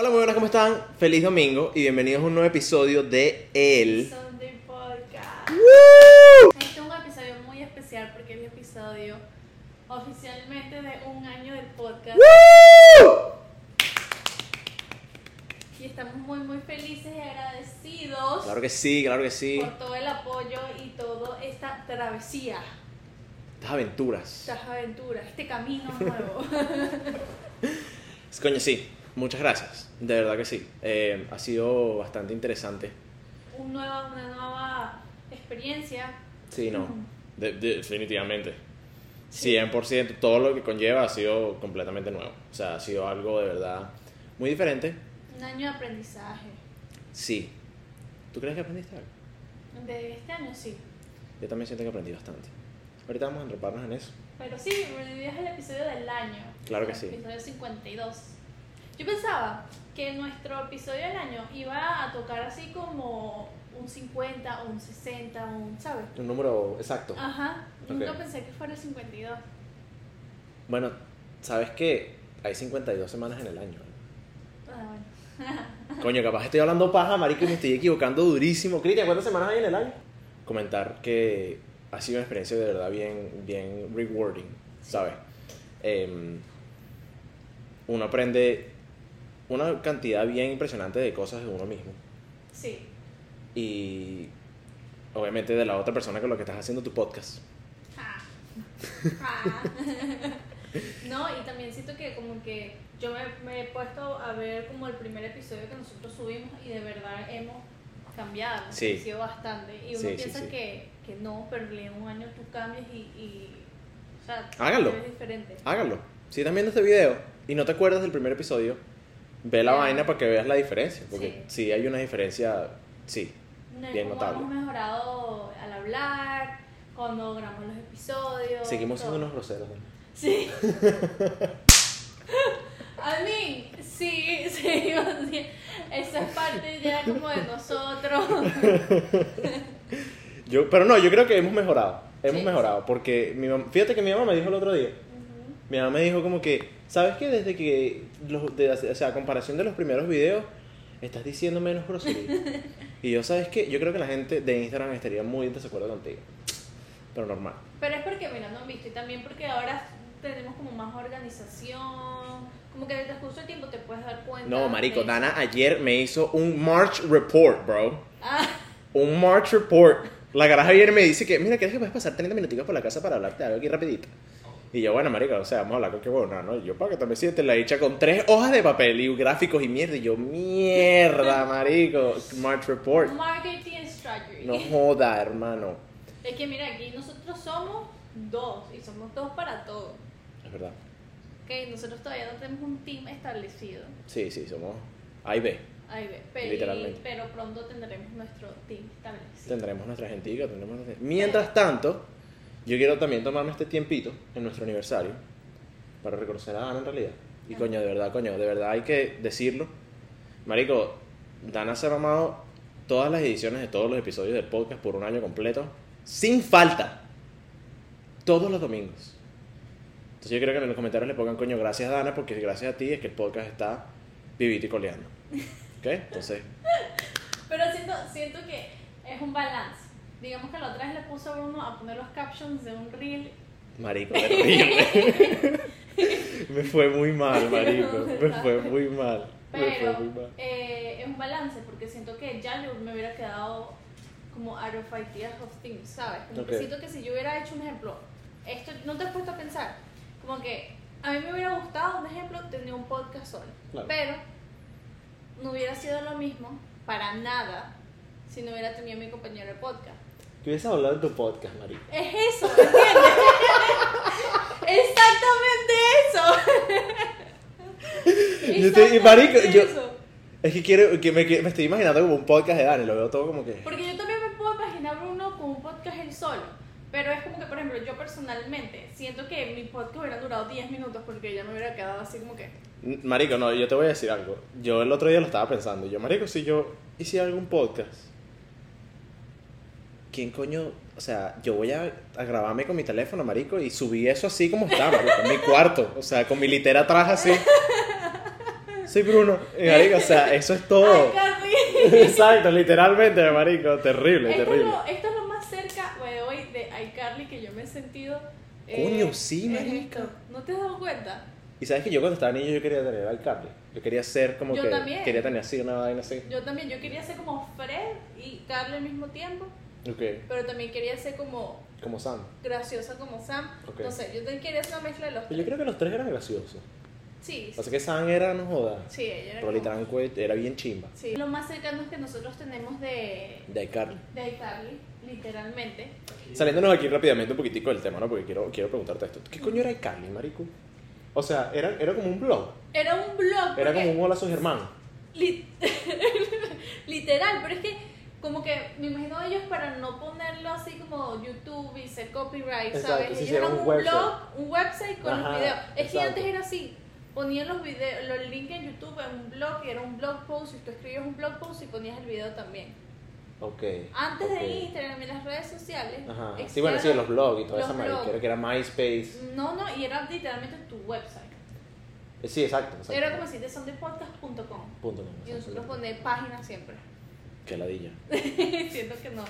Hola, muy buenas, ¿cómo están? Feliz domingo y bienvenidos a un nuevo episodio de El. Sunday Podcast. ¡Woo! Este es un episodio muy especial porque es el episodio oficialmente de un año del podcast. ¡Woo! Y estamos muy, muy felices y agradecidos Claro que sí, claro que sí. por todo el apoyo y toda esta travesía, Estas aventuras. estas aventuras, este camino nuevo. Coño, sí. Muchas gracias. De verdad que sí. Eh, ha sido bastante interesante. Un nueva, una nueva experiencia. Sí, no. De- de- definitivamente. 100%. Todo lo que conlleva ha sido completamente nuevo. O sea, ha sido algo de verdad muy diferente. Un año de aprendizaje. Sí. ¿Tú crees que aprendiste algo? De este año sí. Yo también siento que aprendí bastante. Ahorita vamos a enreparnos en eso. Pero sí, es el episodio del año. Claro que el sí. Episodio 52. Yo pensaba que nuestro episodio del año iba a tocar así como un 50 o un 60, un, ¿sabes? Un número exacto. Ajá. Nunca pensé que fuera el 52. Bueno, ¿sabes que Hay 52 semanas en el año. Ah, bueno. Coño, capaz estoy hablando paja, marico, y me estoy equivocando durísimo. Cristian, ¿cuántas semanas hay en el año? Comentar que ha sido una experiencia de verdad bien, bien rewarding, ¿sabes? Em, uno aprende una cantidad bien impresionante de cosas de uno mismo. Sí. Y obviamente de la otra persona con la que estás haciendo tu podcast. Ah. Ah. No, y también siento que como que yo me, me he puesto a ver como el primer episodio que nosotros subimos y de verdad hemos cambiado, Sí. crecido bastante. Y uno Sí, piensa sí. Que, que no, pero en un año tú cambias y, y o sea, Háganlo. es diferente. Háganlo. Si estás viendo este video y no te acuerdas del primer episodio, ve la vaina para que veas la diferencia. Porque Sí. sí hay una diferencia, sí. No, bien notable. hemos mejorado al hablar, cuando grabamos los episodios. Seguimos siendo unos groseros. ¿no? Sí. I mean, sí, sí, esa es parte ya como de nosotros. Yo, pero no, yo creo que hemos mejorado. Hemos Sí. mejorado. Porque mi mam- fíjate que mi mamá me dijo el otro día. Mi mamá me dijo como que, ¿sabes qué? Desde que, los, de, o sea, a comparación de los primeros videos, estás diciendo menos grosería. y yo, ¿sabes qué? Yo creo que la gente de Instagram estaría muy en desacuerdo contigo. Pero normal. Pero es porque, mira, no han visto y también porque ahora tenemos como más organización, como que en el transcurso del tiempo te puedes dar cuenta. No, marico, de- Dana ayer me hizo un March Report, bro. Ah, Un March Report. La garaja y me dice que, mira, ¿quieres que puedes pasar 30 minuticos por la casa para hablarte algo aquí rapidito? Y yo, bueno, marico, o sea, vamos a hablar con qué bueno, ¿no? Y yo, para que también sientes la dicha con tres hojas de papel y gráficos y mierda. Y yo, mierda, marico. March Report. marketing strategy. No joda, hermano. Es que mira, aquí nosotros somos dos y somos dos para todo. Es verdad. Ok, nosotros todavía no tenemos un team establecido. Sí, sí, somos A y B. Ahí ve, pero, Literalmente. pero pronto tendremos nuestro team establecido. Tendremos nuestra gentica, tendremos nuestra- Mientras tanto, yo quiero también tomarme este tiempito en nuestro aniversario para reconocer a Dana en realidad. Y coño, de verdad, coño, de verdad hay que decirlo. Marico, Dana se ha mamado todas las ediciones de todos los episodios del podcast por un año completo, sin falta. Todos los domingos. Entonces yo creo que en los comentarios le pongan coño, gracias Dana, porque gracias a ti es que el podcast está vivito y coleando. ¿Ok? Entonces, Pero siento, siento que es un balance. Digamos que la otra vez le puso a Bruno a poner los captions de un reel. Marico, terrible. me fue muy mal, marico. Me fue muy mal. Me fue Pero muy mal. eh, es un balance porque siento que ya yo me hubiera quedado como out of ideas of things, ¿sabes? Como Ok. que siento que si yo hubiera hecho un ejemplo, esto no te has puesto a pensar, como que a mí me hubiera gustado, un ejemplo, tener un podcast solo, Claro. pero no hubiera sido lo mismo para nada si no hubiera tenido mi compañero de podcast. ¿Qué hubiese hablado en tu podcast, marico? Es eso, ¿entiendes? Exactamente eso. Yo estoy- y marico, Exactamente yo- eso. Es que quiero, que me, que me estoy imaginando como un podcast de Dani, lo veo todo como que... Porque yo también me puedo imaginar a Bruno con un podcast él solo. Pero es como que, por ejemplo, yo personalmente siento que mi podcast hubiera durado 10 minutos porque ya me hubiera quedado así como que. Marico, no, yo te voy a decir algo. Yo el otro día lo estaba pensando. Yo, marico, si yo hiciera algún podcast, ¿quién coño? O sea, yo voy a, a grabarme con mi teléfono, marico, y subí eso así como está, marico, en mi cuarto. O sea, con mi litera atrás así. soy Bruno. Y marico, o sea, eso es todo. Exacto, literalmente, marico, terrible, es, terrible. lo, esto es lo más cerca, the way, de iCarly que yo me he sentido. eh, Coño, sí, esto. ¿No te has dado cuenta? Y sabes que yo cuando estaba niño yo quería tener al Carly. Yo quería ser como Yo que también. quería tener así una vaina así. Yo también, yo quería ser como Fred y Carly al mismo tiempo, Ok, pero también quería ser como como Sam. graciosa como Sam. Ok. No sé, yo también quería ser una mezcla de los Pero yo tres. creo que los tres eran graciosos. Sí, Pasa que Sam era, no joda. sí, ella era Rolly como- Tranco era bien chimba. Sí. Lo más cercano que nosotros tenemos de, De iCarly. de iCarly, literalmente. Saliéndonos aquí rápidamente un poquitico del tema, ¿no? Porque quiero, quiero preguntarte esto. ¿Qué coño era iCarly, marico? O sea, era, era como un blog. Era un blog. Era porque- como un hola Germán. Li- Literal, pero es que como que me imagino ellos para no ponerlo así como YouTube y ser copyright, Exacto, ¿sabes? sí, ellos eran un website. blog, un website con Ajá, los videos. Es que antes era así. Ponían los videos, los links en YouTube en un blog y era un blog post y tú escribías un blog post y ponías el video también. Ok. Antes de Instagram y las redes sociales. Ajá. Sí, bueno, sí, los blogs y toda esa madre. Que era, MySpace. No, no, y era literalmente tu website. Eh, Sí, exacto. exacto. Era como si de sondepodcast.com. Punto. com, Y nosotros poner páginas siempre. Qué ladilla. Siento que no.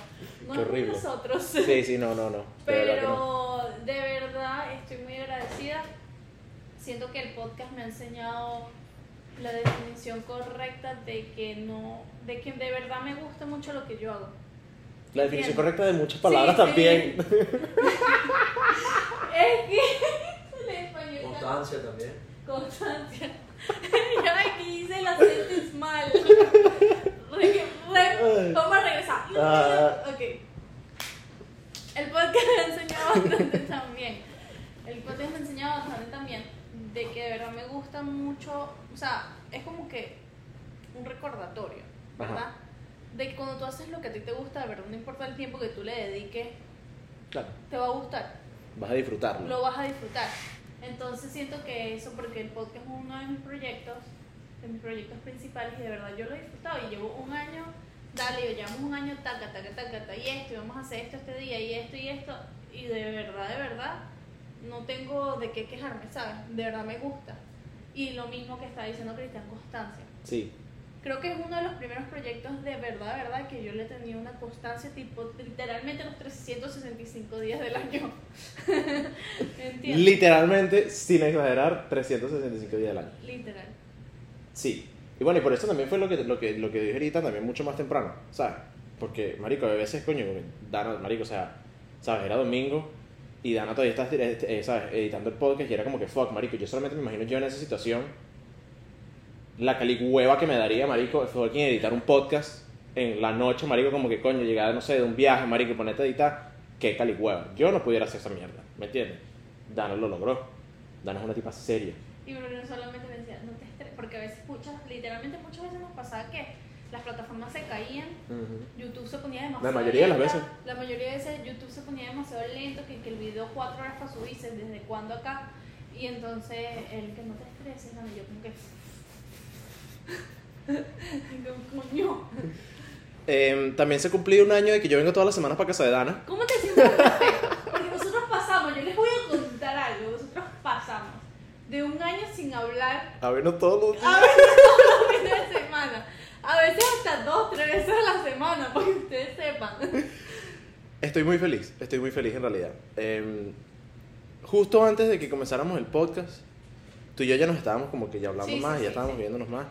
No Qué horrible. nosotros. Sí, sí, no, no, no. De verdad que no. Pero de verdad estoy muy agradecida. Siento que el podcast me ha enseñado la definición correcta de que no, de que de verdad me gusta mucho lo que yo hago. La definición correcta de muchas palabras Sí, sí. también. Es que el español Constancia también. constancia. ya aquí hice la sentence mal. Vamos a regresar. Ah. Ok. El podcast me ha enseñado bastante también. El podcast me ha enseñado bastante también de que de verdad me gusta mucho. O sea, es como que un recordatorio, ¿verdad? Ajá. De que cuando tú haces lo que a ti te gusta, de verdad, no importa el tiempo que tú le dediques, Claro. te va a gustar Vas a disfrutarlo. lo vas a disfrutar. Entonces siento que eso, porque el podcast es uno de mis proyectos, de mis proyectos principales, y de verdad yo lo he disfrutado. Y llevo un año, dale, yo llevamos un año, taca, taca, taca, taca, y esto, y vamos a hacer esto este día, y esto, y esto, y de verdad, de verdad, no tengo de qué quejarme, ¿sabes? De verdad me gusta. Y lo mismo que está diciendo Cristian, constancia. Sí. Creo que es uno de los primeros proyectos de verdad, de verdad, que yo le he tenido una constancia tipo literalmente los 365 días del año. ¿Entiendes? Literalmente, sin exagerar, 365 días al año. Literal. Sí. Y bueno, y por eso también fue lo que, lo que, lo que dije ahorita, también mucho más temprano, ¿sabes? Porque, marico, a veces, coño, Dana, marico, o sea, ¿sabes? Era domingo y Dana todavía está, eh, ¿sabes? Editando el podcast y era como que, fuck, marico, yo solamente me imagino yo en esa situación, la caligüeva que me daría, marico, fucking editar un podcast en la noche, marico, como que, coño, llegar, no sé, de un viaje, marico, ponerte a editar, qué caligüeva. Yo no pudiera hacer esa mierda, ¿me entiendes? Dana lo logró. Dana es una tipa seria. Y Bruno solamente me decía, no te estreses, porque a veces muchas, literalmente muchas veces nos pasaba que las plataformas se caían, YouTube se ponía demasiado La mayoría de las lenta, veces. La mayoría de veces YouTube se ponía demasiado lento, que, que el video cuatro horas para subirse, desde cuándo acá. Y entonces, el que no te estreses, ¿no? Yo como que... Coño. Em, también se cumplió un año de que yo vengo todas las semanas para casa de Dana. ¿Cómo te sientes? Porque nosotros pasamos, yo les voy a contar algo, nosotros pasamos de un año sin hablar A vernos todos los días. a veces todos los fines de semana, a veces hasta dos, tres veces a la semana, para que ustedes sepan. Estoy muy feliz, estoy muy feliz en realidad. Em, justo antes de que comenzáramos el podcast, tú y yo ya nos estábamos como que ya hablando Sí, más sí, ya estábamos sí. viéndonos más.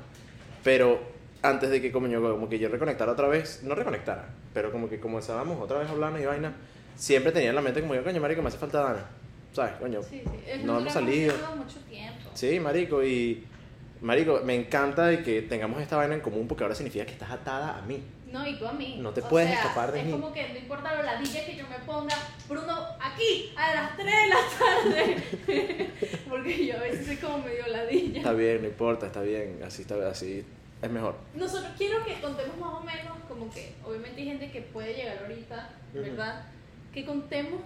Pero antes de que como yo, como que yo reconectara otra vez, no reconectara, pero como que comenzábamos otra vez a hablarnos y vaina, siempre tenía en la mente como yo, coño, marico, me hace falta Dana. ¿Sabes? Coño, Sí, sí, es No hemos salido. mucho tiempo. Sí, marico, y marico, me encanta de que tengamos esta vaina en común porque ahora significa que estás atada a mí. No, y tú a mí. No te O puedes sea, escapar de es mí. como que no importa lo ladilla que yo me ponga, Bruno, aquí, a las 3 de la tarde. Porque yo a veces soy como medio ladilla. Está bien, no importa, está bien, así está, así es mejor. Nosotros quiero que contemos más o menos, como que obviamente hay gente que puede llegar ahorita. ¿verdad? Que contemos,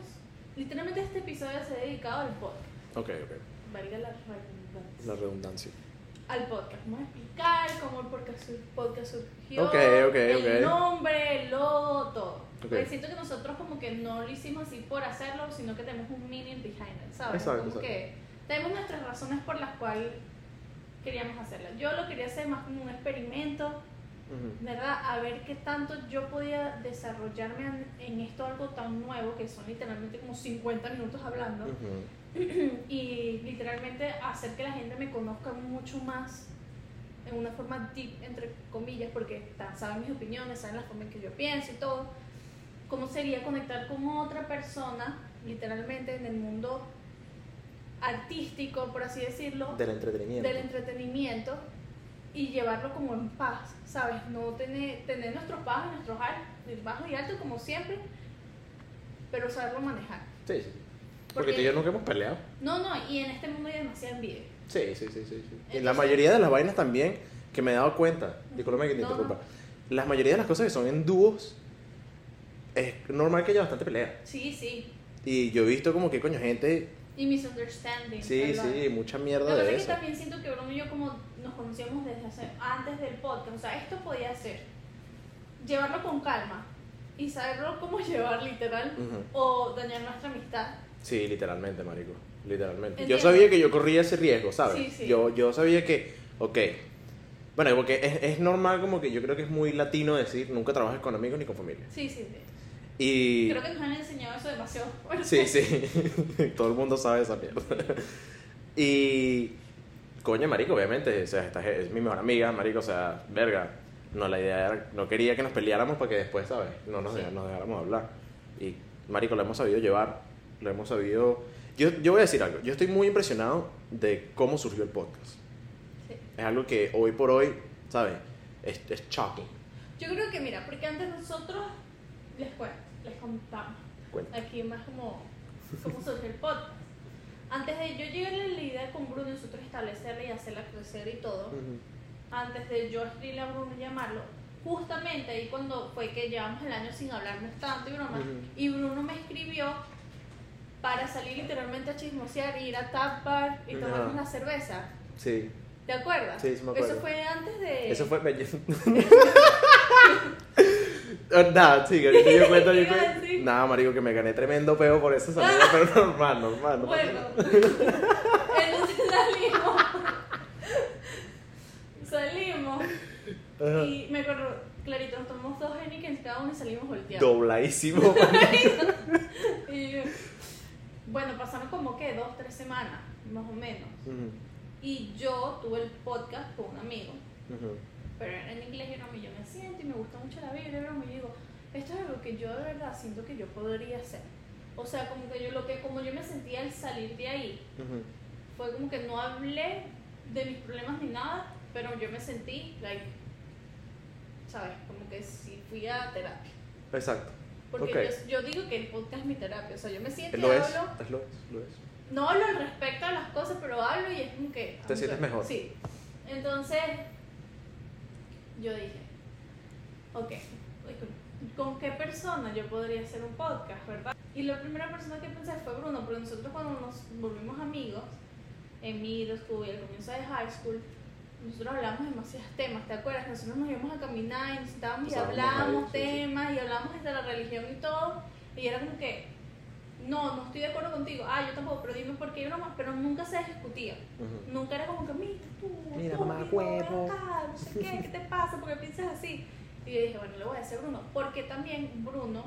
literalmente este episodio se ha dedicado al podcast, Ok, ok, valga la redundancia. la redundancia. Al podcast, vamos a explicar cómo el podcast, podcast surgió, Ok, ok, el ok. nombre, el logo, todo. Ok. Porque siento que nosotros como que no lo hicimos así por hacerlo, sino que tenemos un meaning behind it, ¿sabes? Exacto, como exacto. que tenemos nuestras razones por las cuales queríamos hacerla. Yo lo quería hacer más como un experimento, ¿verdad? A ver qué tanto yo podía desarrollarme en, esto algo tan nuevo, que son literalmente como 50 minutos hablando, Ujú. y literalmente hacer que la gente me conozca mucho más en una forma deep, entre comillas, porque saben mis opiniones, saben la forma en que yo pienso y todo. ¿Cómo sería conectar con otra persona, literalmente en el mundo artístico, por así decirlo, Del entretenimiento. del entretenimiento y llevarlo como en paz, ¿sabes? No tener, tener nuestros bajos, y nuestros altos, bajos y altos como siempre, pero saberlo manejar. Sí, sí. Porque, Porque- tú y yo nunca hemos peleado. No, no, y en este mundo hay demasiada envidia. Sí, sí, sí, sí. sí. y la Entonces- mayoría de las vainas también que me he dado cuenta, discúlpame que te No, interrumpa, la mayoría de las cosas que son en dúos es normal que haya bastante pelea. Sí, sí. Y yo he visto como que coño gente, Y misunderstanding. sí, ¿verdad? sí, mucha mierda que pasa de es que eso. también siento que Bruno y yo como nos conocíamos desde hace, antes del podcast, o sea, esto podía ser llevarlo con calma y saberlo cómo llevar literal Ujú. o dañar nuestra amistad. Sí, literalmente, marico. Literalmente. Entiendo. Yo sabía que yo corría ese riesgo, ¿sabes? Sí, sí. Yo, yo sabía que, ok. Bueno, porque es, es normal como que yo creo que es muy latino decir nunca trabajes con amigos ni con familia. Sí, sí, sí. Y... Creo que nos han enseñado eso demasiado. Sí, sí. Todo el mundo sabe esa mierda. Y... Coño, marico, obviamente. O sea, esta es mi mejor amiga, marico. O sea, verga. No, la idea era... No quería que nos peleáramos para que después, ¿sabes? No nos, Sí. dej- nos dejáramos hablar. Y, marico, lo hemos sabido llevar. Lo hemos sabido... Yo, yo voy a decir algo. Yo estoy muy impresionado de cómo surgió el podcast. Sí. Es algo que hoy por hoy, ¿sabes? Es, es shocking. Yo creo que, mira, porque antes nosotros les cuento, les contamos. Cuenta. Aquí más como cómo surgió el podcast. Antes de yo llegar a la idea con Bruno nosotros establecerla y hacerla crecer y todo, Ujú. antes de yo escribirle a Bruno y llamarlo, justamente ahí cuando fue que llevamos el año sin hablarnos tanto y broma, Ujú. y Bruno me escribió para salir literalmente a chismosear, ir a Tap Bar y tomarnos una cerveza. Sí. ¿Te acuerdas? Sí, sí me acuerdo. Eso fue antes de... Eso fue. Eh, Nada, sí, que ahorita yo cuento. ¿Qué Yo cuento. Nada, marico, que me gané tremendo peo por esa salida, pero normal, normal. no Bueno, entonces salimos. salimos. Ajá. Y me acuerdo, clarito, nos tomamos dos Heineken cada uno y salimos volteados. Dobladísimo. Y bueno, pasaron como que dos, tres semanas, más o menos. Y yo tuve el podcast con un amigo, ujú. Pero en inglés y broma, y yo me siento y me gusta mucho la Biblia, y broma, y digo, esto es algo que yo de verdad siento que yo podría hacer. O sea, como que yo lo que, como yo me sentía al salir de ahí, Ujú. fue como que no hablé de mis problemas ni nada, pero yo me sentí, like, ¿sabes? Como que si fui a terapia. Exacto. Porque Ok. yo, yo digo que el podcast es mi terapia, o sea, yo me siento y Lo es, hablo, es lo es, lo es. no hablo al respecto a las cosas, pero hablo y es como que... Te sientes mejor. Sí. Entonces, yo dije, ok, ¿con qué persona yo podría hacer un podcast, verdad? Y la primera persona que pensé fue Bruno, porque nosotros cuando nos volvimos amigos, en middle school y al comienzo de high school, nosotros hablamos demasiados temas, ¿te acuerdas? Nosotros nos íbamos a caminar y nos sentábamos y hablábamos temas y hablábamos de la religión y todo, y era como que, no, no estoy de acuerdo contigo, ah, yo tampoco, pero dime por qué y broma, pero nunca se discutía. Ujú. Nunca era como que, mira tú, Mira, tú, mamá, huevo". acá, no sé qué, ¿qué te pasa? ¿Por qué piensas así? Y yo dije, bueno, le voy a decir a Bruno, porque también Bruno,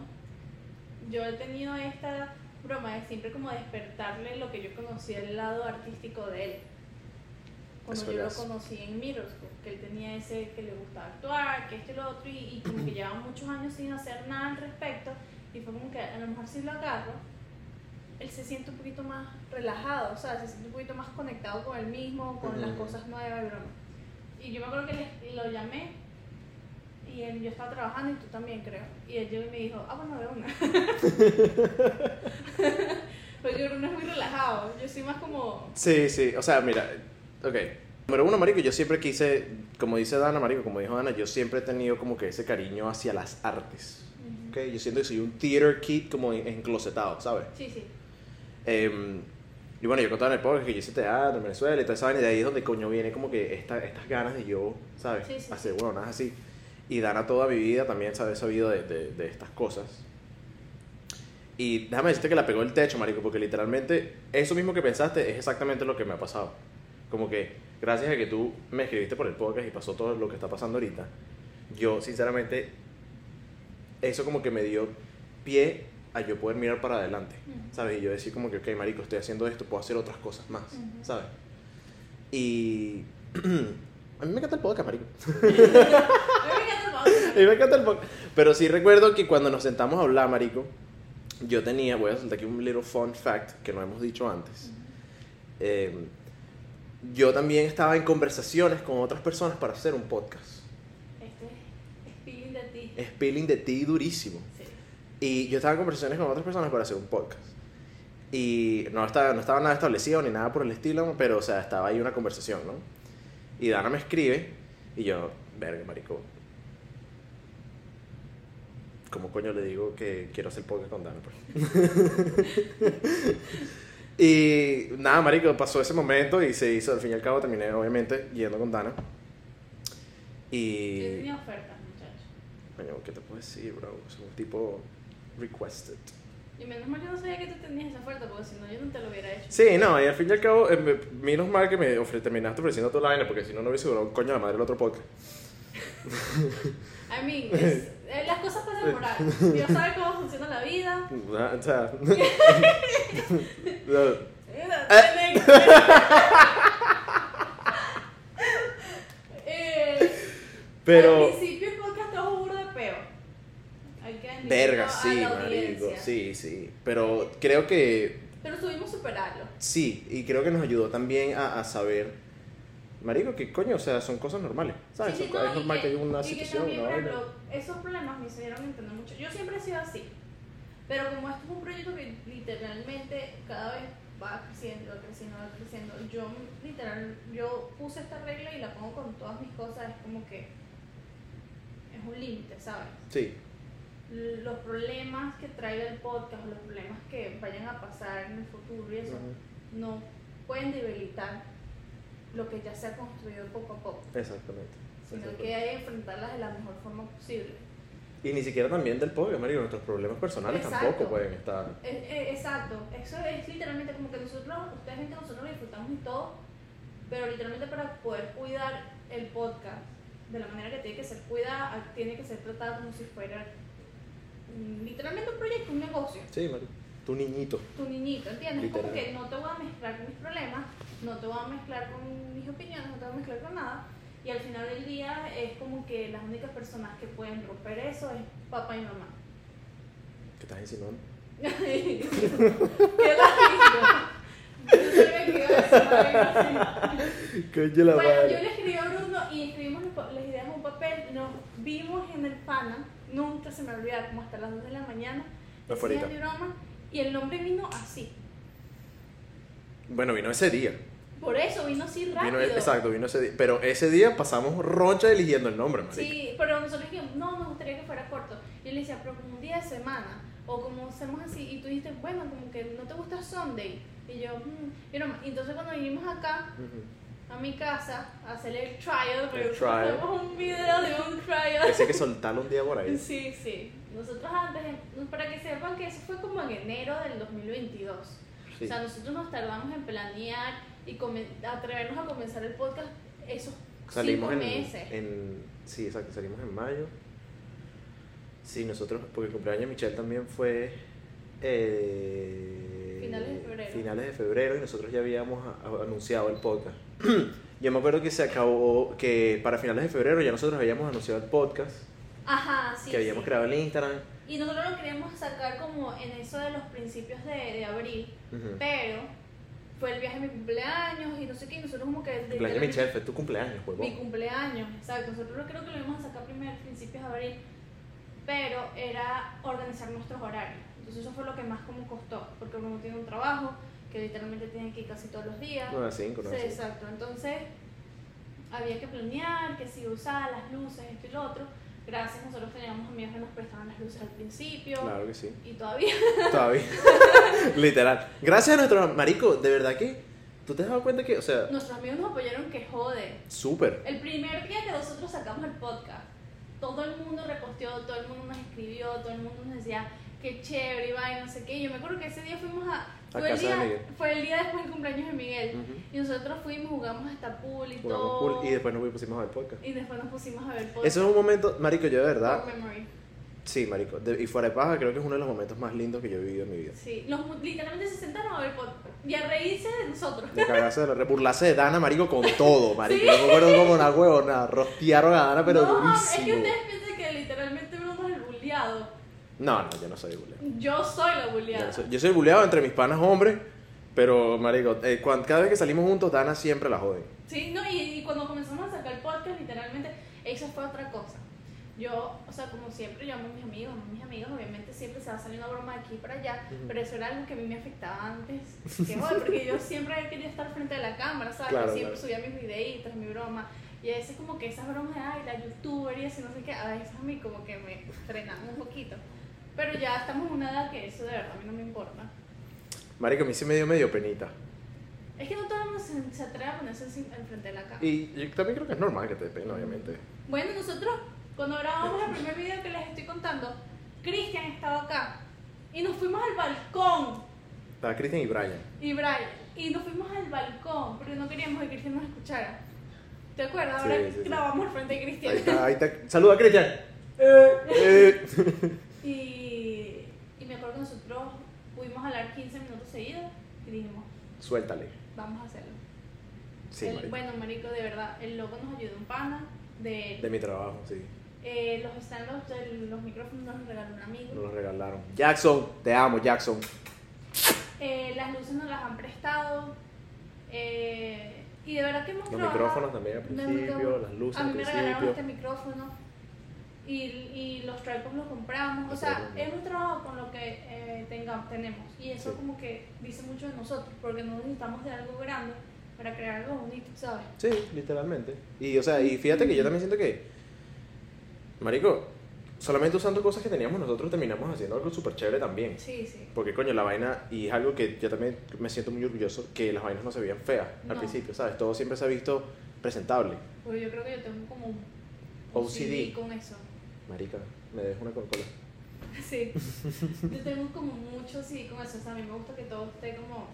yo he tenido esta broma de siempre como despertarle lo que yo conocía el lado artístico de él. Cuando Eso yo lo conocí en school, que él tenía ese que le gustaba actuar, que esto y lo otro, y, y como que llevaba muchos años sin hacer nada al respecto, y fue como que a lo mejor si lo agarro, él se siente un poquito más relajado, o sea, se siente un poquito más conectado con él mismo, con las Ujú. cosas nuevas y broma. Y yo me acuerdo que le- lo llamé y él, yo estaba trabajando y tú también creo. Y él llegó y me dijo, ah, bueno, de una. Porque Bruno es muy relajado, yo soy más como... Sí, sí, o sea, mira, ok. Número uno, marico, yo siempre quise, como dice Dana, marico, como dijo Dana, yo siempre he tenido como que ese cariño hacia las artes. Ok, yo siento que soy un theater kid como en- enclosetado, ¿sabes? Sí, sí. Em, y bueno, yo contaba en el podcast que yo hice teatro en Venezuela y toda esa vaina, y de ahí es donde coño viene como que esta, estas ganas de yo, ¿sabes? Sí, sí, Hacer bueno, nada así. Y Dana toda mi vida también, ¿sabes? Sabido de, de, de estas cosas. Y déjame decirte que la pegó el techo, marico, porque literalmente eso mismo que pensaste es exactamente lo que me ha pasado. Como que gracias a que tú me escribiste por el podcast y pasó todo lo que está pasando ahorita, yo sinceramente, eso como que me dio pie a yo poder mirar para adelante, Ujú. ¿sabes? Y yo decir como que, ok, marico, estoy haciendo esto, puedo hacer otras cosas más, Ujú. ¿sabes? Y a mí me encanta el podcast, marico. A mí me encanta el A podcast. mí me encanta el podcast. Pero sí recuerdo que cuando nos sentamos a hablar, marico, yo tenía, voy a soltar aquí un little fun fact que no hemos dicho antes. Eh, yo también estaba en conversaciones con otras personas para hacer un podcast. Este es feeling de ti. Spilling de ti durísimo. Y yo estaba en conversaciones con otras personas para hacer un podcast. Y no estaba, no estaba nada establecido ni nada por el estilo, pero o sea, estaba ahí una conversación, ¿no? Y Dana me escribe y yo, verga, marico. ¿Cómo coño le digo que quiero hacer podcast con Dana? pues? y nada, marico, pasó ese momento y se hizo, al fin y al cabo terminé obviamente yendo con Dana. Yo Y... tenía ofertas, muchachos. Coño, ¿qué te puedo decir, bro? Es un tipo requested. Y menos mal que no sabía que tú tenías esa oferta, porque si no yo no te lo hubiera hecho. Sí, no, y al fin y al cabo, eh, me- menos mal que me ofre- terminaste ofreciendo tu vaina, porque si no, no hubiese durado un coño la madre el otro podcast. I mean, es- eh, las cosas pasan por algo. Dios sabe cómo funciona la vida. Ah, O sea, Eh, Al pero, principio el podcast estaba burro de peo. Hay que admitirlo verga, sí, marico, sí, sí. Pero creo que Pero subimos superarlo. sí, y creo que nos ayudó también a, a saber, marico, que coño, o sea, son cosas normales, ¿sabes? Sí, sí, no, es normal que, haya una que situación, también, una vaina. esos problemas me hicieron entender mucho. Yo siempre he sido así. Pero como esto es un proyecto que literalmente cada vez va creciendo, va creciendo, va creciendo, yo literal, yo puse esta regla y la pongo con todas mis cosas, es como que es un límite, ¿sabes? Sí, Los problemas que traiga el podcast, los problemas que vayan a pasar en el futuro y eso, Ujú. no pueden debilitar lo que ya se ha construido poco a poco, exactamente. sino exactamente. que hay que enfrentarlas de la mejor forma posible. Y ni siquiera también del podcast, marico, nuestros problemas personales Exacto. tampoco pueden estar... Eh, eh, exacto, eso es literalmente como que nosotros, ustedes ven que nosotros lo disfrutamos y todo, pero literalmente para poder cuidar el podcast de la manera que tiene que ser cuidada, tiene que ser tratado como si fuera literalmente un proyecto, un negocio. Sí, marico. Tu niñito. Tu niñito, ¿entiendes? Es como Literal. que no te voy a mezclar con mis problemas, no te voy a mezclar con mis opiniones, no te voy a mezclar con nada. Y al final del día es como que las únicas personas que pueden romper eso es papá y mamá. ¿Qué estás insinuando? ¿Qué así. Coño la Bueno, yo le escribí a Bruno y escribimos las ideas en un papel, nos vimos en el pana, nunca se me olvida, como hasta las 2 de la mañana, de broma, y el nombre vino así. Bueno, vino ese día. Por eso vino así rápido. Vino, exacto, vino ese día. Pero ese día pasamos roncha eligiendo el nombre, marico. Sí, pero nosotros dijimos, no, nos gustaría que fuera corto. Y él le decía, pero como un día de semana, o como hacemos así, y tú dijiste, bueno, como que no te gusta Sunday. Y yo, mm. y, no, y entonces cuando vinimos acá, Ujú. A mi casa, a hacer el trial, porque trial. hacemos un video de un trial. Ese que soltarlo un día por ahí. Sí, sí. Nosotros antes, para que sepan que eso fue como en enero del 2022. Sí. O sea, nosotros nos tardamos en planear y atrevernos a comenzar el podcast esos Salimos cinco en, meses. en. Sí, exacto, salimos en mayo. Sí, nosotros, porque el cumpleaños de Michelle también fue. eh, Finales de febrero. Finales de febrero y nosotros ya habíamos anunciado el podcast. Yo me acuerdo que se acabó, que para finales de febrero ya nosotros habíamos anunciado el podcast, Ajá, sí. que habíamos sí. creado el Instagram. Y nosotros lo queríamos sacar como en eso de los principios de, de abril, Ujú. pero fue el viaje de mi cumpleaños y no sé qué, y nosotros como que... Cumpleaños de Michelle, fue tu cumpleaños, Mi huevón. cumpleaños, exacto. Nosotros creo que lo íbamos a sacar primero a principios de abril, pero era organizar nuestros horarios. Entonces eso fue lo que más como costó, porque uno tiene un trabajo que literalmente tiene que ir casi todos los días. 9 a 5, 9 Sí, a 5. exacto. Entonces había que planear, que si usar las luces, esto y lo otro. Gracias, nosotros teníamos amigos que nos prestaban las luces al principio. Claro que sí. Y todavía. Todavía. Literal. Gracias a nuestro marico, de verdad que. ¿Tú te has dado cuenta que, o sea, Nuestros amigos nos apoyaron que jode. súper? El primer día que nosotros sacamos el podcast, todo el mundo reposteó, todo el mundo nos escribió, todo el mundo nos decía, qué chévere, y no sé qué. Yo me acuerdo que ese día fuimos a. Fue, el, día, fue el día después del cumpleaños de Miguel. Ujú. Y nosotros fuimos, jugamos hasta pool y Jugamos todo. pool y después nos pusimos a ver podcast. y después nos pusimos a ver podcast. Eso es un momento, marico, yo de verdad, sí, marico, de- y fuera de paja creo que es uno de los momentos más lindos que yo he vivido en mi vida. Sí, los, literalmente se sentaron a ver podcast y a reírse de nosotros. De cagarse de la burlarse de Dana, marico, con todo, marico. Yo me acuerdo como una huevona, rostearon a Dana, pero no, es que durísimo. ustedes piensan que literalmente Bruno es el bulleado. No, no, yo no soy bulleado. Yo soy la Yo, bulleada. no soy, yo soy bulleado entre mis panas hombres, pero, marico, eh, cuan- cada vez que salimos juntos, Dana siempre la joden. Sí, no, y, y cuando comenzamos a sacar el podcast, literalmente, eso fue otra cosa. Yo, o sea, como siempre, yo amo a mis amigos, amo a mis amigos, obviamente siempre se va a salir una broma de aquí para allá, pero eso era algo que a mí me afectaba antes que hoy, porque yo siempre quería estar frente a la cámara, ¿sabes? Claro, yo siempre claro. subía mis videitos, mi broma, y a veces como que esas bromas de, ay, la youtuber y así, no sé qué, a veces a mí como que me frenaban un poquito. Pero ya estamos en una edad que eso de verdad a mí no me importa. Marico, a mí sí me dio medio penita. Es que no todo el mundo se, se atreve a ponerse enfrente de la cámara. Y yo también creo que es normal que te dé pena, obviamente. Bueno, nosotros, cuando grabamos el primer video que les estoy contando, Cristian estaba acá y nos fuimos al balcón. Estaba Cristian y Brian. Y Brian, y nos fuimos al balcón porque no queríamos que Cristian nos escuchara. ¿Te acuerdas? Sí, Ahora sí, sí. grabamos al frente de Ahí Cristian. está, ahí está. Saluda, Cristian. Eh. Y, y me acuerdo que nosotros hablar 15 minutos seguidos y dijimos, Suéltale. vamos a hacerlo. Sí, El- marico. bueno, Marico, de verdad, el loco nos ayudó un pana. De, De mi trabajo, sí. eh, los stands de los micrófonos nos los regaló un amigo. Nos los regalaron. Jackson, te amo, Jackson. Eh, las luces nos las han prestado. eh, y de verdad que hemos Los trabajado- micrófonos también al Los principio, las luces A mí al me regalaron principio. este micrófono. Y, y los tripods los compramos. O sea, no. hemos trabajado con lo que eh, tengamos, tenemos. Y eso Sí. como que dice mucho de nosotros. Porque no necesitamos de algo grande para crear algo bonito, ¿sabes? Sí, literalmente. Y, o sea, y fíjate que yo también siento que, marico, solamente usando cosas que teníamos nosotros terminamos haciendo algo súper chévere también. Sí, sí. Porque, coño, la vaina, y es algo que yo también me siento muy orgulloso, que las vainas no se veían feas al No. principio, ¿sabes? Todo siempre se ha visto presentable. Porque yo creo que yo tengo como un un OCD. CD con eso. Marica, me dejo una Coca-Cola. Sí. Yo tengo como mucho sí con eso. O sea, a mí me gusta que todo esté como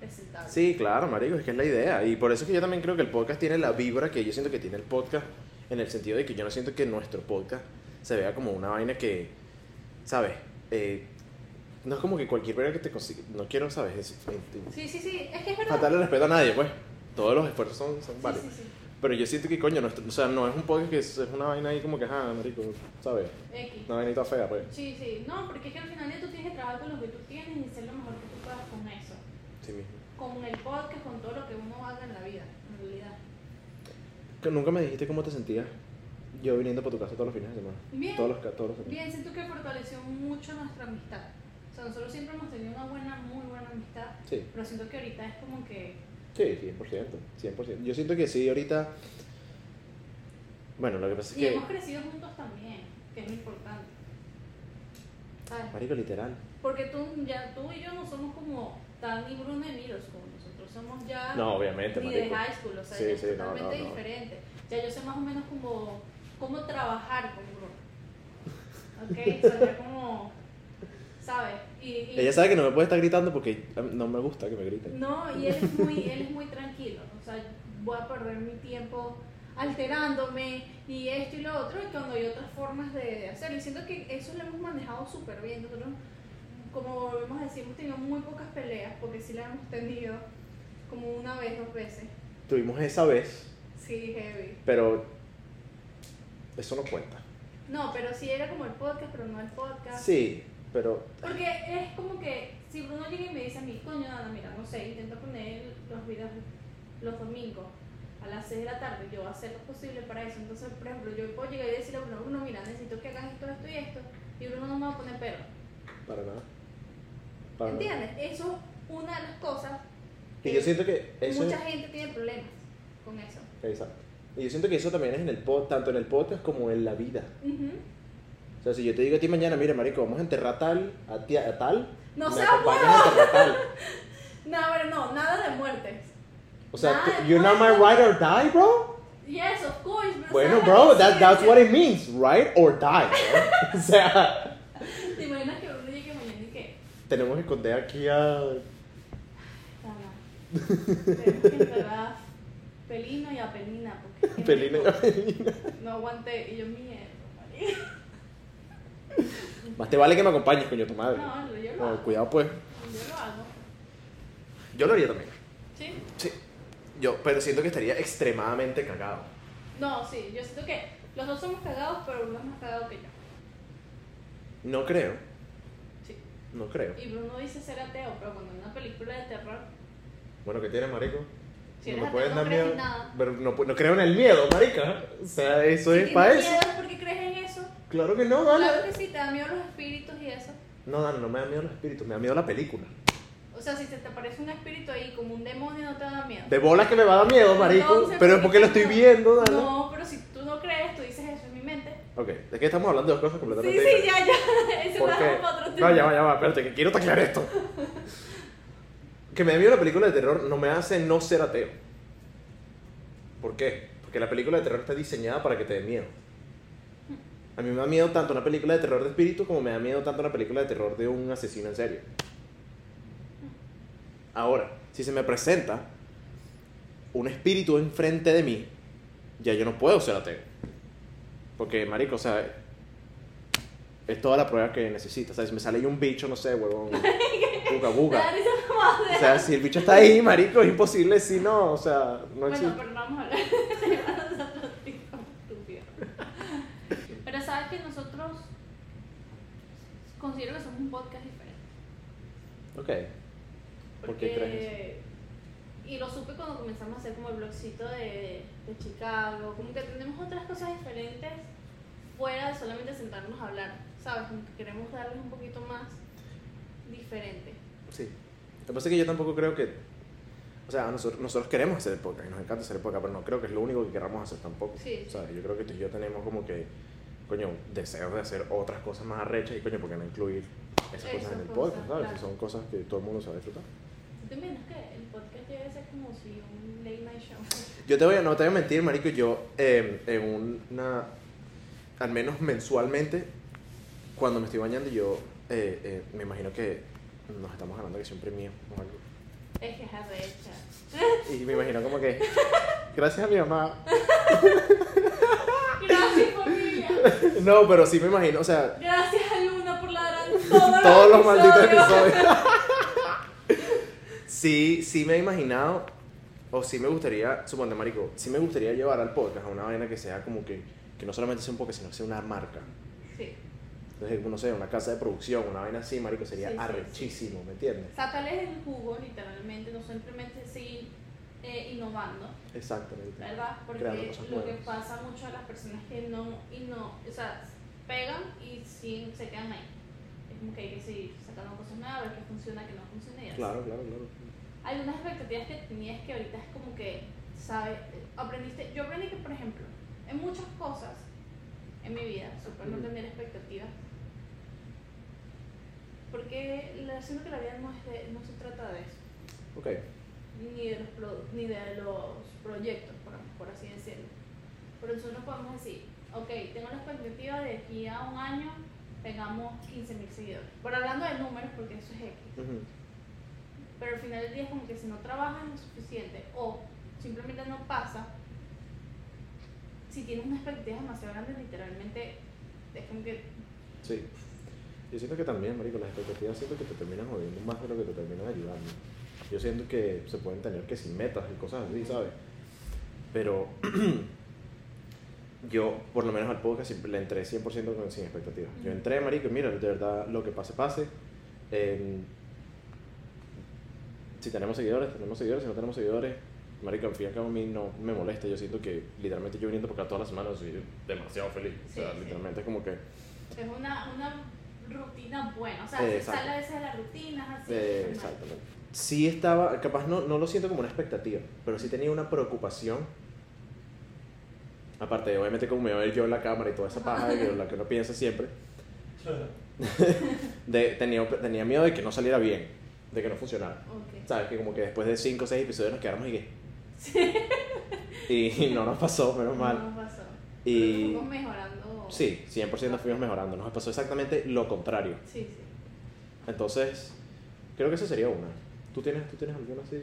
presentable. Sí, claro, marico, es que es la idea. Y por eso es que yo también creo que el podcast tiene la vibra que yo siento que tiene el podcast, en el sentido de que yo no siento que nuestro podcast se vea como una vaina que, ¿sabes? Eh, no es como que cualquier verga que te consiga. No quiero, ¿sabes? Es- Sí, sí, sí. Es que es verdad. faltarle respeto a nadie, pues. Todos los esfuerzos son, son Sí, válidos. sí, sí. Pero yo siento que, coño, nuestro- o sea, no es un podcast que es, es una vaina ahí como que, ah, marico, ¿sabes? X. Una vainita fea, pues. Sí, sí. No, porque es que al final tú tienes que trabajar con lo que tú tienes y hacer lo mejor que tú puedas con eso. Sí mismo. Con el podcast, con todo lo que uno haga en la vida, en realidad. Que nunca me dijiste cómo te sentías yo viniendo para tu casa todos los fines de semana. Bien. Todos los, todos los. Bien, siento que fortaleció mucho nuestra amistad. O sea, nosotros siempre hemos tenido una buena, muy buena amistad, Sí. pero siento que ahorita es como que... Sí, 100%, 100%. Yo siento que sí, ahorita... Bueno, lo que pasa es Y que... hemos crecido juntos también, que es lo importante. ¿Sabes? Marico, literal. Porque tú, ya, tú y yo no somos como Dani, Bruno y Miros, como nosotros somos ya No, obviamente, ni de high school, o sea, Sí, es sí, no, totalmente no, no. diferente. Ya yo sé más o menos como cómo trabajar con Bruno. ¿Ok? O sea, ya como, ¿sabes? Y, y- Ella sabe que no me puede estar gritando porque no me gusta que me griten. No, y él es muy, él es muy tranquilo. O sea, voy a perder mi tiempo alterándome y esto y lo otro, y cuando hay otras formas de, de hacerlo. Y siento que eso lo hemos manejado súper bien. Nosotros, como volvemos a decir, hemos tenido muy pocas peleas, porque sí las hemos tenido como una vez, dos veces. Tuvimos esa vez, Sí, heavy. pero eso no cuenta. No, pero sí era como el podcast, pero no el podcast. Sí, pero Porque es como que si Bruno llega y me dice a mí, coño, Ana, mira, no sé, intenta poner los videos los domingos a las 6 de la tarde, yo voy a hacer lo posible para eso. Entonces, por ejemplo, yo puedo llegar y decirle a Bruno, Bruno, mira, necesito que hagas esto, esto y esto, y Bruno no me va a poner pero. para nada. Para nada. ¿Entiendes? Eso es una de las cosas Y yo siento que eso mucha gente tiene problemas con eso. Exacto. Y yo siento que eso también es en el pod, tanto en el podcast como en la vida. Ujú. O sea, si yo te digo a ti mañana, mira, marico, vamos a enterrar tal, a, ti- a tal, No me acompañas huevo. a enterrar tal. No, pero no, nada de muertes. O sea, Nada de you're not my ride or die, bro. Yes, of course. pero Bueno, ¿sabes bro, that, that's what it means, ride or die, bro. o sea, ¿Te imaginas Tenemos que esconder aquí a. Tenemos que enterrar Pelino y a Pelina. Porque que Pelina y a Pelina. No aguanté. Y yo, mierda, marica. Más te vale que me acompañes, coño, tu madre. No, yo lo No, hago. cuidado, pues. Yo lo hago. Yo lo haría también. ¿Sí? Sí. Yo, pero siento que estaría extremadamente cagado. No, sí. Yo siento que los dos somos cagados, pero uno es más cagado que yo. No creo. Sí. No creo. Y Bruno dice ser ateo, pero cuando en una película de terror, Bueno, ¿qué tienes, marico? si no me puedes dar miedo. Pero no, no creo en el miedo, marica. O sea, eso Si es para eso. miedo, ¿por qué crees en eso? Claro que no, dale. Claro que sí, te da miedo los espíritus y eso. No, Dani, no me da miedo los espíritus, me da miedo la película. O sea, si se te aparece un espíritu ahí como un demonio, no te da miedo. De bolas que me va a dar miedo, marico. Entonces, pero es ¿por porque qué lo estoy viendo, Dani. No, pero si tú no crees, tú dices eso en mi mente. Ok, es que estamos hablando de dos cosas Sí, completamente sí, diferentes. ya, ya. Ese ¿Por qué? otro tema. No, ya va, ya va, espérate, que quiero taclear esto. que me dé miedo la película de terror no me hace no ser ateo. ¿Por qué? Porque la película de terror está diseñada para que te dé miedo. A mí me da miedo tanto una película de terror de espíritu como me da miedo tanto una película de terror de un asesino en serio. Ahora, si se me presenta un espíritu enfrente de mí, ya yo no puedo ser ateo. Porque, marico, o sea, es toda la prueba que necesito. O sea, si me sale ahí un bicho, no sé, huevón, buga buga. O sea, si el bicho está ahí, marico, es imposible si no, o sea, no Bueno, existe. pero no vamos a hablar de nosotros, tipo, estúpido. Pero sabes que nosotros considero que somos un podcast diferente. Ok. ¿Por qué crees Y lo supe cuando comenzamos a hacer como el blogcito de, de Chicago, como que tenemos otras cosas diferentes fuera de solamente sentarnos a hablar, ¿sabes? Como que queremos darles un poquito más diferente. Sí. Lo que pasa es que yo tampoco creo que. O sea, nosotros, nosotros queremos hacer el podcast y nos encanta hacer el podcast, pero no creo que es lo único que queramos hacer tampoco. Sí. O sea, yo creo que tú y yo tenemos como que, coño, deseos de hacer otras cosas más arrechas y, coño, ¿por qué no incluir esas cosas en el podcast, ¿sabes? claro. Son cosas que todo el mundo sabe disfrutar. ¿Tú te imaginas que el podcast debe ser como si un late night show? Yo te voy a, no te voy a mentir, marico, yo eh, en una, al menos mensualmente, cuando me estoy bañando, yo eh, eh, me imagino que nos estamos ganando que siempre mío o algo. Es que es arrecha. Y me imagino como que, gracias a mi mamá. Gracias familia. No, pero sí me imagino, o sea, Gracias a Luna por ladrar todos, todos los malditos episodios. sí, sí me he imaginado, o sí me gustaría, suponte, marico, sí me gustaría llevar al podcast a una vaina que sea como que, que no solamente sea un podcast, sino que sea una marca. Sí. Entonces, no sé, una casa de producción, una vaina así, marico, sería Sí, sí, arrechísimo, ¿me entiendes? Sácales el jugo, literalmente, no simplemente seguir eh, innovando, Exactamente. ¿verdad? Porque lo que pasa mucho a las personas que no, y no, o sea, pegan y sí, se quedan ahí. Es como que hay que seguir sacando cosas nuevas, ver qué funciona, qué no funciona y así. Claro, claro, claro. Algunas expectativas que tenías que ahorita es como que, ¿sabes? Aprendiste, yo aprendí que, por ejemplo, en muchas cosas en mi vida, sobre no tener expectativas, porque la, siento que la vida no, es de- no se trata de eso, Ok. Ni de los, pro- ni de los proyectos, por, por así decirlo. Pero nosotros podemos decir, ok, tengo la expectativa de aquí a un año tengamos 15.000 seguidores. Pero hablando de números, porque eso es X. Pero al final del día es como que si no trabajas lo suficiente o simplemente no pasa, si tienes una expectativa demasiado grande, literalmente es como que Sí. Yo siento que también, marico, las expectativas siento que te terminan jodiendo más de lo que te terminan ayudando. Yo siento que se pueden tener que sin metas y cosas así, ¿sabes? Pero yo, por lo menos al podcast, siempre le entré 100% con, sin expectativas. Yo entré, marico, y mira, de verdad, lo que pase, pase. Em, si tenemos seguidores, tenemos seguidores, si no tenemos seguidores, marico, al fin y al cabo a mí no me molesta. Yo siento que literalmente yo viniendo por acá todas las semanas soy demasiado feliz. o sea, Sí, sí. literalmente es como que... es una, una rutina buena. O sea, Eh, se sale a veces de las rutinas así. Eh, exactamente. Sí estaba, capaz no, no lo siento como una expectativa, pero sí tenía una preocupación. Aparte, de, obviamente, como me iba a ver yo en la cámara y toda esa paja de que, la que uno piensa siempre, de, tenía, tenía miedo de que no saliera bien, de que no funcionara. Ok. ¿Sabes? Que como que después de 5 o 6 episodios nos quedamos y que. Y no nos pasó, menos mal. No pasó. Y- fuimos mejorando. Sí, 100% fuimos mejorando. Nos pasó exactamente lo contrario. Sí, sí. Entonces, Creo que esa sería una. ¿Tú tienes, tú tienes alguna así?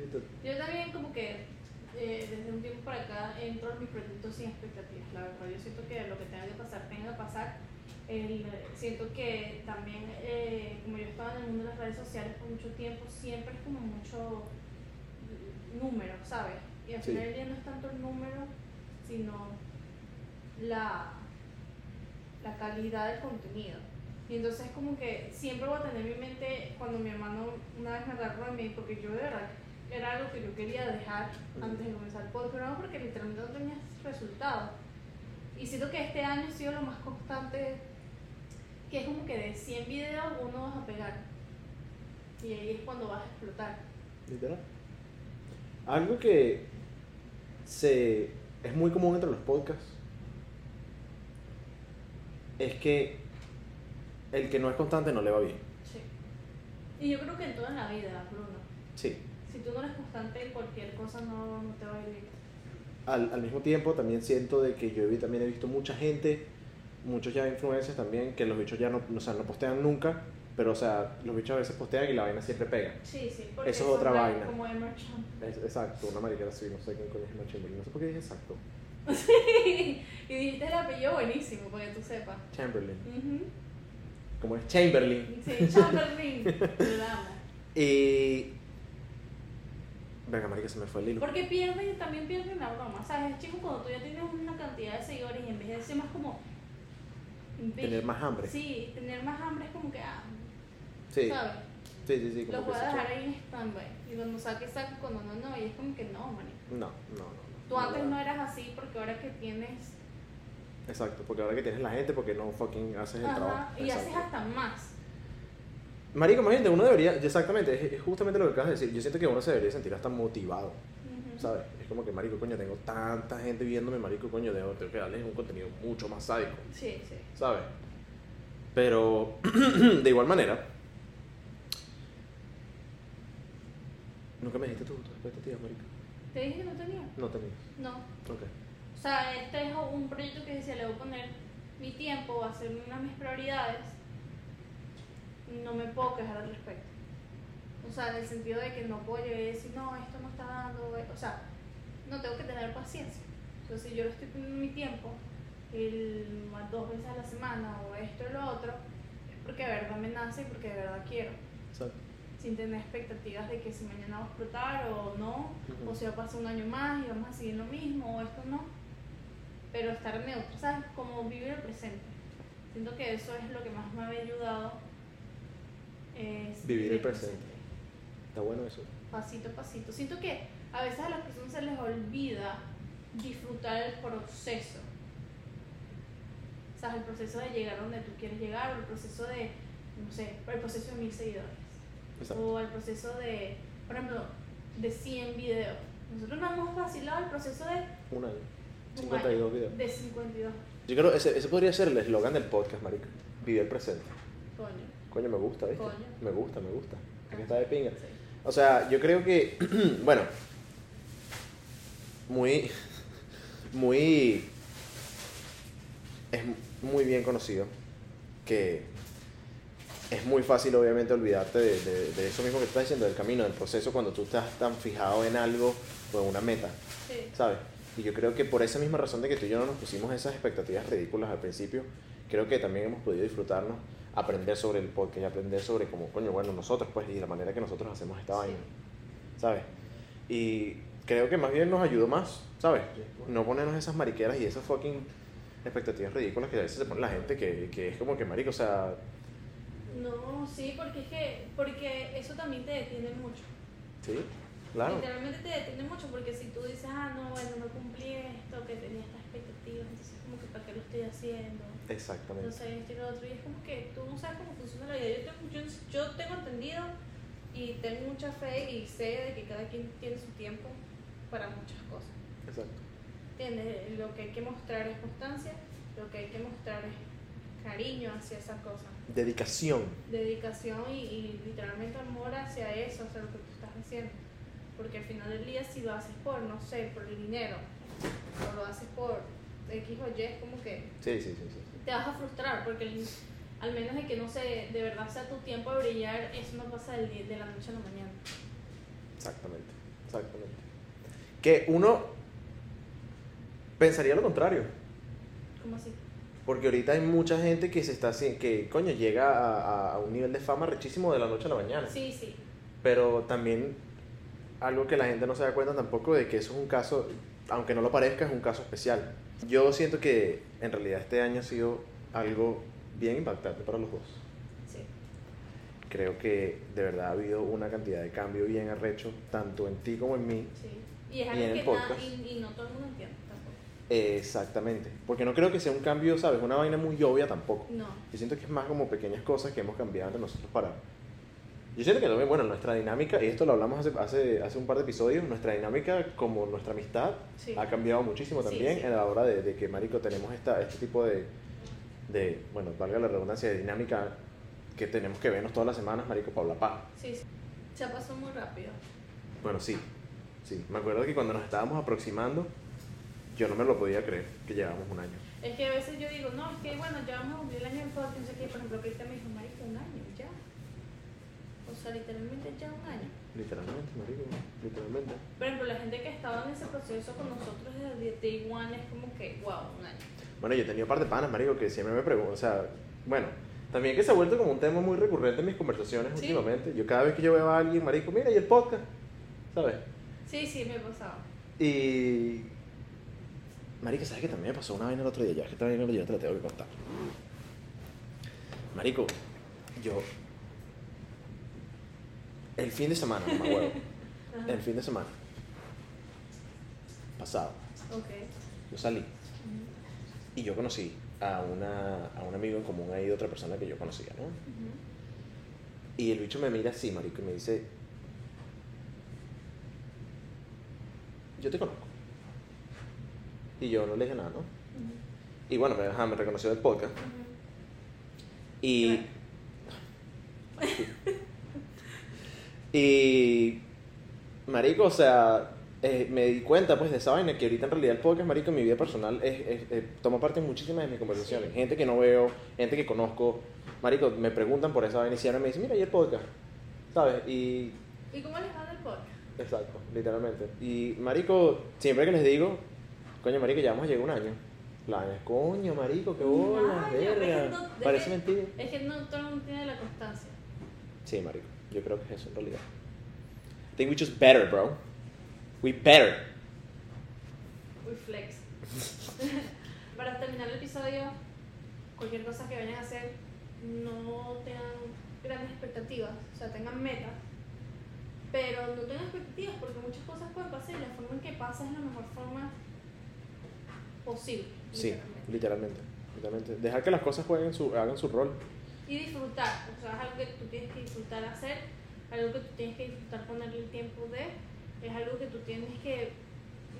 Yo también como que eh, desde un tiempo para acá entro en mis proyectos sin expectativas, la verdad. Yo siento que lo que tenga que pasar, tenga que pasar. El- siento que también, eh, como yo estaba en el mundo de las redes sociales por mucho tiempo, siempre es como mucho número, ¿sabes? Y al Sí. final día no es tanto el número, sino la, la calidad del contenido. Y entonces como que siempre voy a tener en mi mente cuando mi hermano una vez me agarró de mí, porque yo de verdad era algo que yo quería dejar antes de comenzar el podcast, porque literalmente no tenía resultados. Y siento que este año ha sido lo más constante, que es como que de 100 videos uno vas a pegar. Y ahí es cuando vas a explotar. Literal. Algo que se, es muy común entre los podcasts es que el que no es constante no le va bien. Sí. Y yo creo que en toda la vida, Bruno. Sí. Si tú no eres constante en cualquier cosa, no, no te va a ir bien. Al, al mismo tiempo también siento de que yo vi- también he visto mucha gente, muchos ya influencers también, que los bichos ya no, o sea, no postean nunca, pero o sea, los bichos a veces postean y la vaina siempre pega. Sí, sí. Porque Eso es otra vaina. Como Emma. Es- exacto, una mariquera así, no sé quién coño es Emma Chamberlain, no sé por qué dije exacto. y dijiste el apellido buenísimo, para que tú sepas. Chamberlain. Ujú. Como es Chamberlain. Sí, Chamberlain. Y. Venga, marica, se me fue el hilo. Porque pierden, también pierden la broma, ¿sabes? Es chico cuando tú ya tienes una cantidad de seguidores y en vez de ser más como... Tener más hambre. Sí, tener más hambre es como que, ah, Sí, ¿sabes? sí, sí, sí. Como Los voy a dejar ahí en stand-by. Y cuando saque, saque, cuando no, no. Y es como que no, man. No, no, no. no. Tú antes No, no eras así porque ahora que tienes... Exacto, porque ahora que tienes la gente, porque no fucking haces el Ajá, trabajo. y haces hasta más. Marico, imagínate, uno debería, exactamente, es, justamente lo que acabas de decir. Yo siento que uno se debería sentir hasta motivado. ¿sabes? Es como que, marico, coño, tengo tanta gente viéndome, marico, coño, debo- tengo que darles un contenido mucho más sádico, Sí, sí. ¿sabes? Pero, de igual manera, nunca me dijiste tú tus expectativas, marico. ¿Te dije que no tenía? No tenías. No. Ok. O sea, este es un proyecto que decía, le voy a poner mi tiempo, va a ser una de mis prioridades. No me puedo quejar al respecto. O sea, en el sentido de que no puedo llegar y decir, no, esto no está dando. O sea, no tengo que tener paciencia. Entonces, si yo le estoy poniendo mi tiempo, el, dos veces a la semana o esto o lo otro, es porque de verdad me nace y porque de verdad quiero. Exacto. Sin tener expectativas de que si mañana va a explotar o no, o si va a pasar un año más y vamos a seguir lo mismo o esto no. Pero estar neutro, ¿sabes? Como vivir el presente. Siento que eso es lo que más me había ayudado. es Vivir el presente. Está bueno eso. Pasito a pasito. Siento que a veces a las personas se les olvida disfrutar el proceso. O sea, el proceso de llegar donde tú quieres llegar, o el proceso de, no sé, el proceso de mil seguidores. Exacto. O el proceso de, por ejemplo, de 100 videos. Nosotros no hemos vacilado el proceso de Un año. Un 52 año, videos. De 52. Yo creo que ese, ese podría ser el eslogan del podcast, marico. Vivir el presente. Coño. Coño, me gusta, ¿viste? Coño. Me gusta, me gusta. Es que está de pinga. Sí. O sea, yo creo que, bueno, muy, muy, es muy bien conocido que es muy fácil obviamente olvidarte de, de- de eso mismo que estás diciendo, del camino, del proceso, cuando tú estás tan fijado en algo o en una meta, Sí. ¿sabes? Y yo creo que por esa misma razón de que tú y yo no nos pusimos esas expectativas ridículas al principio, creo que también hemos podido disfrutarnos, aprender sobre el podcast y aprender sobre cómo, coño, bueno, nosotros, pues, y la manera que nosotros hacemos esta Sí. vaina, ¿sabes? Y creo que más bien nos ayudó más, ¿sabes? No ponernos esas mariqueras y esas fucking expectativas ridículas que a veces se pone la gente que, que es como que marico, o sea, No, sí, porque es que porque eso también te detiene mucho. sí, claro, Literalmente te detiene mucho porque si tú dices, ah, no, bueno, no cumplí esto, que tenía estas expectativas, entonces como que para qué lo estoy haciendo. No exactamente. sé, esto y lo otro. Y es como que tú no sabes cómo funciona la vida. Yo tengo, yo, yo tengo entendido y tengo mucha fe y sé de que cada quien tiene su tiempo para muchas cosas. Exacto. ¿Entiendes? Lo que hay que mostrar es constancia, lo que hay que mostrar es cariño hacia esa cosa, Dedicación. dedicación y, y literalmente amor hacia eso, hacia lo que tú estás haciendo. Porque al final del día, si lo haces por, no sé, por el dinero, o lo haces por X o Y, es como que Sí, sí, sí, te vas a frustrar porque el- al menos de que no sé, de verdad sea tu tiempo de brillar, eso no pasa del de la noche a la mañana. Exactamente, exactamente. Que uno pensaría lo contrario. ¿Cómo así? Porque ahorita hay mucha gente que se está así, que coño llega a, a- a un nivel de fama rechísimo de la noche a la mañana. Sí, sí. Pero también algo que la gente no se da cuenta tampoco de que eso es un caso, aunque no lo parezca, es un caso especial. Yo siento que en realidad este año ha sido algo bien impactante para los dos. Sí. Creo que de verdad ha habido una cantidad de cambio bien arrecho, tanto en ti como en mí. Sí. Y es Y algo en el que podcast. nada, y, y no todo el mundo entiende tampoco. Exactamente. Porque no creo que sea un cambio, ¿sabes? Una vaina muy obvia tampoco. No. Yo siento que es más como pequeñas cosas que hemos cambiado entre nosotros para... Yo siento que también, bueno, nuestra dinámica, y esto lo hablamos hace, hace, hace un par de episodios, nuestra dinámica como nuestra amistad Sí. ha cambiado muchísimo Sí, también sí. en la hora de, de que, Marico, tenemos esta, este tipo de, de, bueno, valga la redundancia, de dinámica que tenemos que vernos todas las semanas, Marico, para hablar paja. Sí, sí. Se pasó muy rápido. Bueno, sí, sí. Me acuerdo que cuando nos estábamos aproximando, yo no me lo podía creer que llevábamos un año. Es que a veces yo digo, no, es que bueno, ya vamos a cumplir el año del podcast, no sé qué, por ejemplo, que ahorita me dijo, marico. O sea, literalmente ya un año. Literalmente, Marico, literalmente. Por ejemplo, la gente que estaba en ese proceso con nosotros desde Day One es como que, wow, un año. Bueno, yo he tenido un par de panas, marico, que siempre me preguntan, o sea, bueno, también que se ha vuelto como un tema muy recurrente en mis conversaciones Sí. últimamente. Yo cada vez que yo veo a alguien, marico, mira, y el podcast, ¿sabes? Sí, sí, me pasaba. Y... Marico, ¿sabes que también me pasó una vaina el otro día? Ya, que esta vaina yo te la tengo que contar. Marico, yo... El fin de semana, mamá huevo. El fin de semana. Pasado. Ok. Yo salí. Y yo conocí a, una, a un amigo en común ahí de otra persona que yo conocía, ¿no? Y el bicho me mira así, marico, y me dice, yo te conozco. Y yo no le dije nada, ¿no? Y bueno, me, ajá, me reconoció del podcast. Y... y... Marico, o sea, eh, me di cuenta pues de esa vaina que ahorita en realidad el podcast, marico, en mi vida personal es, es- es- toma parte en muchísimas de mis conversaciones. Sí. Gente que no veo, gente que conozco. Marico, me preguntan por esa vaina y siempre me dicen, mira, ¿y el podcast? ¿Sabes? Y ¿Y cómo les va del podcast? Exacto, literalmente. Y marico, siempre que les digo, coño, marico, ya vamos a llegar un año. La vaina es, coño, marico, qué bola, verga. no- Parece que- mentira. Es que no todo el mundo tiene la constancia. Sí, marico, yo creo que es eso en realidad. I think we just better, bro. We better. Uy, flex. Para terminar el episodio, cualquier cosa que vayan a hacer, no tengan grandes expectativas, o sea, tengan metas, pero no tengan expectativas porque muchas cosas pueden pasar y la forma en que pasa es la mejor forma posible. Sí, literalmente. literalmente. literalmente. Dejar que las cosas jueguen su, hagan su rol. Y disfrutar, o sea, es algo que tú tienes que disfrutar hacer, algo que tú tienes que disfrutar ponerle el tiempo de, es algo que tú tienes que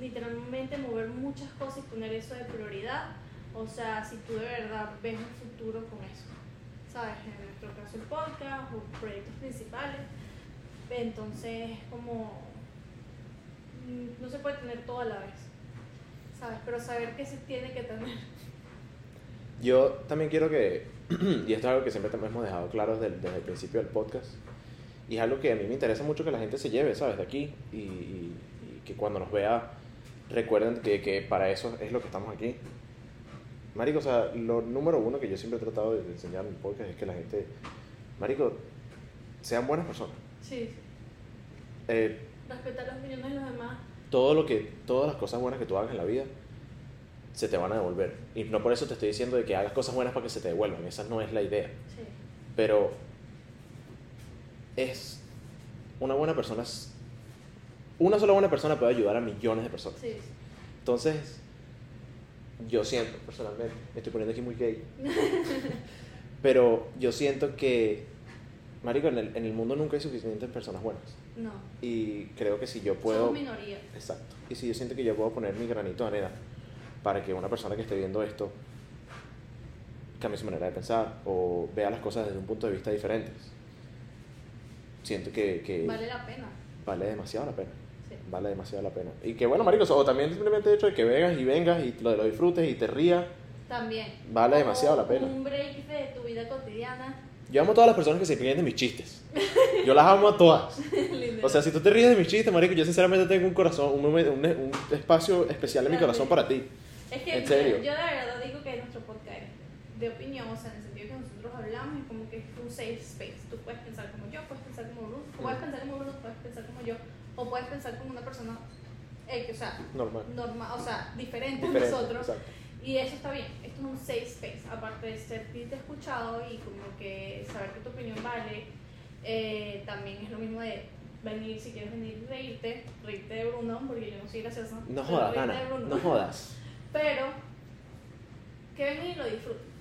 literalmente mover muchas cosas y poner eso de prioridad. O sea, si tú de verdad ves un futuro con eso, ¿sabes? En nuestro caso el podcast o proyectos principales, entonces es como mm, no se puede tener todo a la vez, ¿sabes? Pero saber que se tiene que tener. Yo también quiero que, y esto es algo que siempre también hemos dejado claro desde, el- desde el principio del podcast, y es algo que a mí me interesa mucho que la gente se lleve, ¿sabes? De aquí, y, y- y que cuando nos vea recuerden que, que para eso es lo que estamos aquí. Marico, o sea, lo número uno que yo siempre he tratado de enseñar en el podcast es que la gente, Marico, sean buenas personas. Sí, Eh, respetar las opiniones de los demás. todo lo que, todas las cosas buenas que tú hagas en la vida se te van a devolver. Y no por eso te estoy diciendo de que hagas cosas buenas para que se te devuelvan, esa no es la idea. Sí. Pero es una buena persona, una sola buena persona puede ayudar a millones de personas. Sí, Entonces, yo siento, personalmente, me estoy poniendo aquí muy gay, pero yo siento que, Marico, en el, en el mundo nunca hay suficientes personas buenas. no. Y creo que si yo puedo... Somos minoría. Exacto. Y si yo siento que yo puedo poner mi granito de arena para que una persona que esté viendo esto cambie su manera de pensar o vea las cosas desde un punto de vista diferente, siento que, que Vale la pena. vale demasiado la pena. Sí. Vale demasiado la pena. Y que bueno, marico, o también simplemente el hecho de que vengas y vengas y lo, lo disfrutes y te rías También. Vale demasiado la pena. Un break de tu vida cotidiana. Yo amo a todas las personas que se ríen de mis chistes. Yo las amo a todas. O sea, si tú te ríes de mis chistes, marico, yo sinceramente tengo un corazón, un, un, un espacio especial en mi corazón para ti. Es que ¿En serio? Yo, yo de verdad digo que nuestro podcast es de opinión, o sea, en el sentido que nosotros hablamos y como que es un safe space. Tú puedes pensar como yo, puedes pensar como Bruno, puedes Mm. pensar como Bruno, puedes pensar como yo, o puedes pensar como una persona, eh, que, o sea, Normal. normal, o sea, diferente, Diferente, a nosotros. exacto. Y eso está bien, esto es un safe space, aparte de sentirte escuchado y como que saber que tu opinión vale, eh, también es lo mismo de venir, si quieres venir, reírte, reírte de Bruno, porque yo no soy graciosa. No jodas, Bruno. No jodas. Pero que vengan y lo disfruten.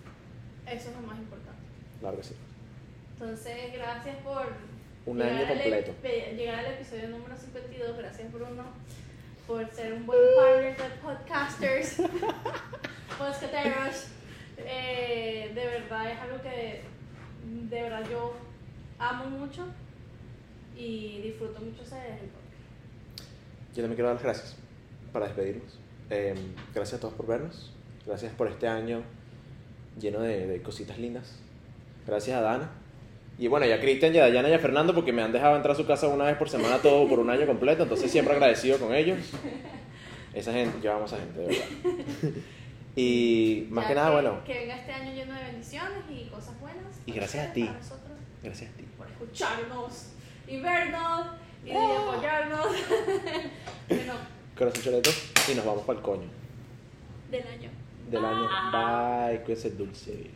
Eso es lo más importante. Claro que sí. Entonces, gracias por Un llegar año al ep- completo. pe- llegar al episodio número 52. Gracias, Bruno, por ser un buen partner de podcasters, podcasteros. Eh, de verdad es algo que de verdad yo amo mucho y disfruto mucho el podcast. Yo también quiero dar las gracias para despedirnos. Eh, gracias a todos por vernos. Gracias por este año lleno de, de cositas lindas. Gracias a Dana. Y bueno, y a Cristian, y a Dayana y a Fernando porque me han dejado entrar a su casa una vez por semana todo por un año completo. Entonces siempre agradecido con ellos. Esa gente, yo amo a esa gente, de verdad. Y más Ya que nada, bueno, Que venga este año lleno de bendiciones y cosas buenas. Y gracias a ti. nosotros. gracias a ti. por escucharnos y vernos y de apoyarnos. bueno, Corazón choreto y nos vamos para el coño del año. del año. Bye, cuídense dulce.